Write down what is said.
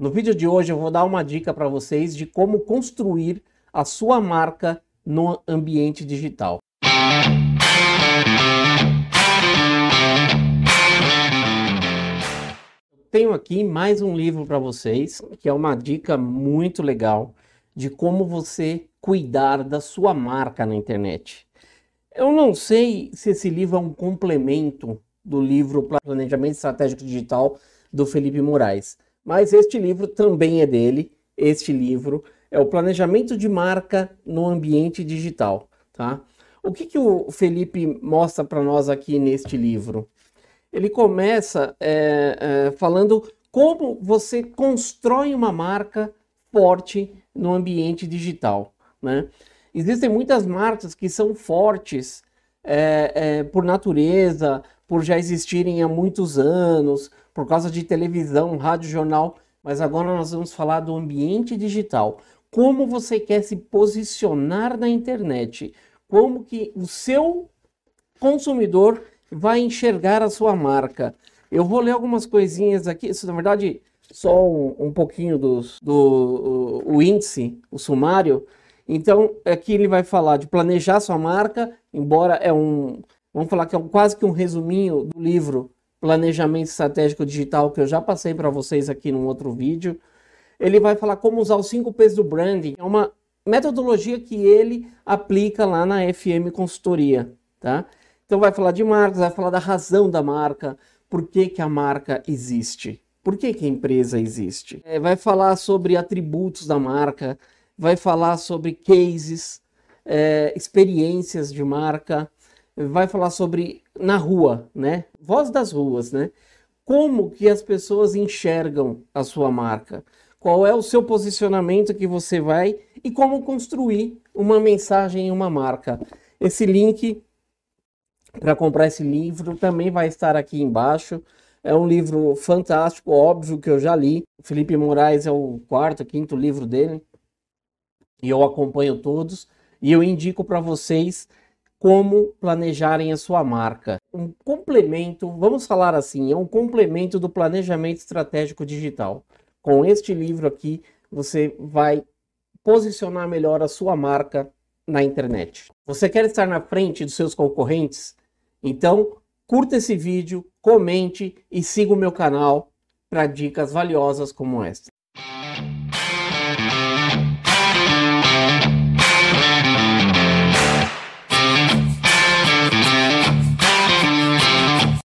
No vídeo de hoje eu vou dar uma dica para vocês de como construir a sua marca no ambiente digital. Tenho aqui mais um livro para vocês, que é uma dica muito legal de como você cuidar da sua marca na internet. Eu não sei se esse livro é um complemento do livro Planejamento Estratégico Digital do Felipe Moraes. Mas este livro também é dele. Este livro é o Planejamento de Marca no Ambiente Digital. Tá? O que, que o Felipe mostra para nós aqui neste livro? Ele começa é, é, falando como você constrói uma marca forte no ambiente digital. Né? Existem muitas marcas que são fortes é, é, por natureza, por já existirem há muitos anos, por causa de televisão, rádio, jornal, mas agora nós vamos falar do ambiente digital. Como você quer se posicionar na internet? Como que o seu consumidor vai enxergar a sua marca? Eu vou ler algumas coisinhas aqui, isso na verdade só um, um pouquinho dos, do o, o índice, o sumário. Então, aqui ele vai falar de planejar sua marca, embora é um, vamos falar que é um, quase que um resuminho do livro Planejamento Estratégico Digital, que eu já passei para vocês aqui num outro vídeo. Ele vai falar como usar os cinco P's do branding. É uma metodologia que ele aplica lá na FM Consultoria, tá? Então vai falar de marcas, vai falar da razão da marca, por que, que a marca existe, por que, que a empresa existe. É, vai falar sobre atributos da marca, vai falar sobre cases, é, experiências de marca, vai falar sobre na rua, né? Voz das ruas, né? Como que as pessoas enxergam a sua marca? Qual é o seu posicionamento que você vai e como construir uma mensagem em uma marca? Esse link para comprar esse livro também vai estar aqui embaixo. É um livro fantástico, óbvio que eu já li. Felipe Moraes é o quarto, quinto livro dele. E eu acompanho todos. E eu indico para vocês como planejarem a sua marca. Um complemento, vamos falar assim, é um complemento do planejamento estratégico digital. Com este livro aqui, você vai posicionar melhor a sua marca na internet. Você quer estar na frente dos seus concorrentes? Então, curta esse vídeo, comente e siga o meu canal para dicas valiosas como esta.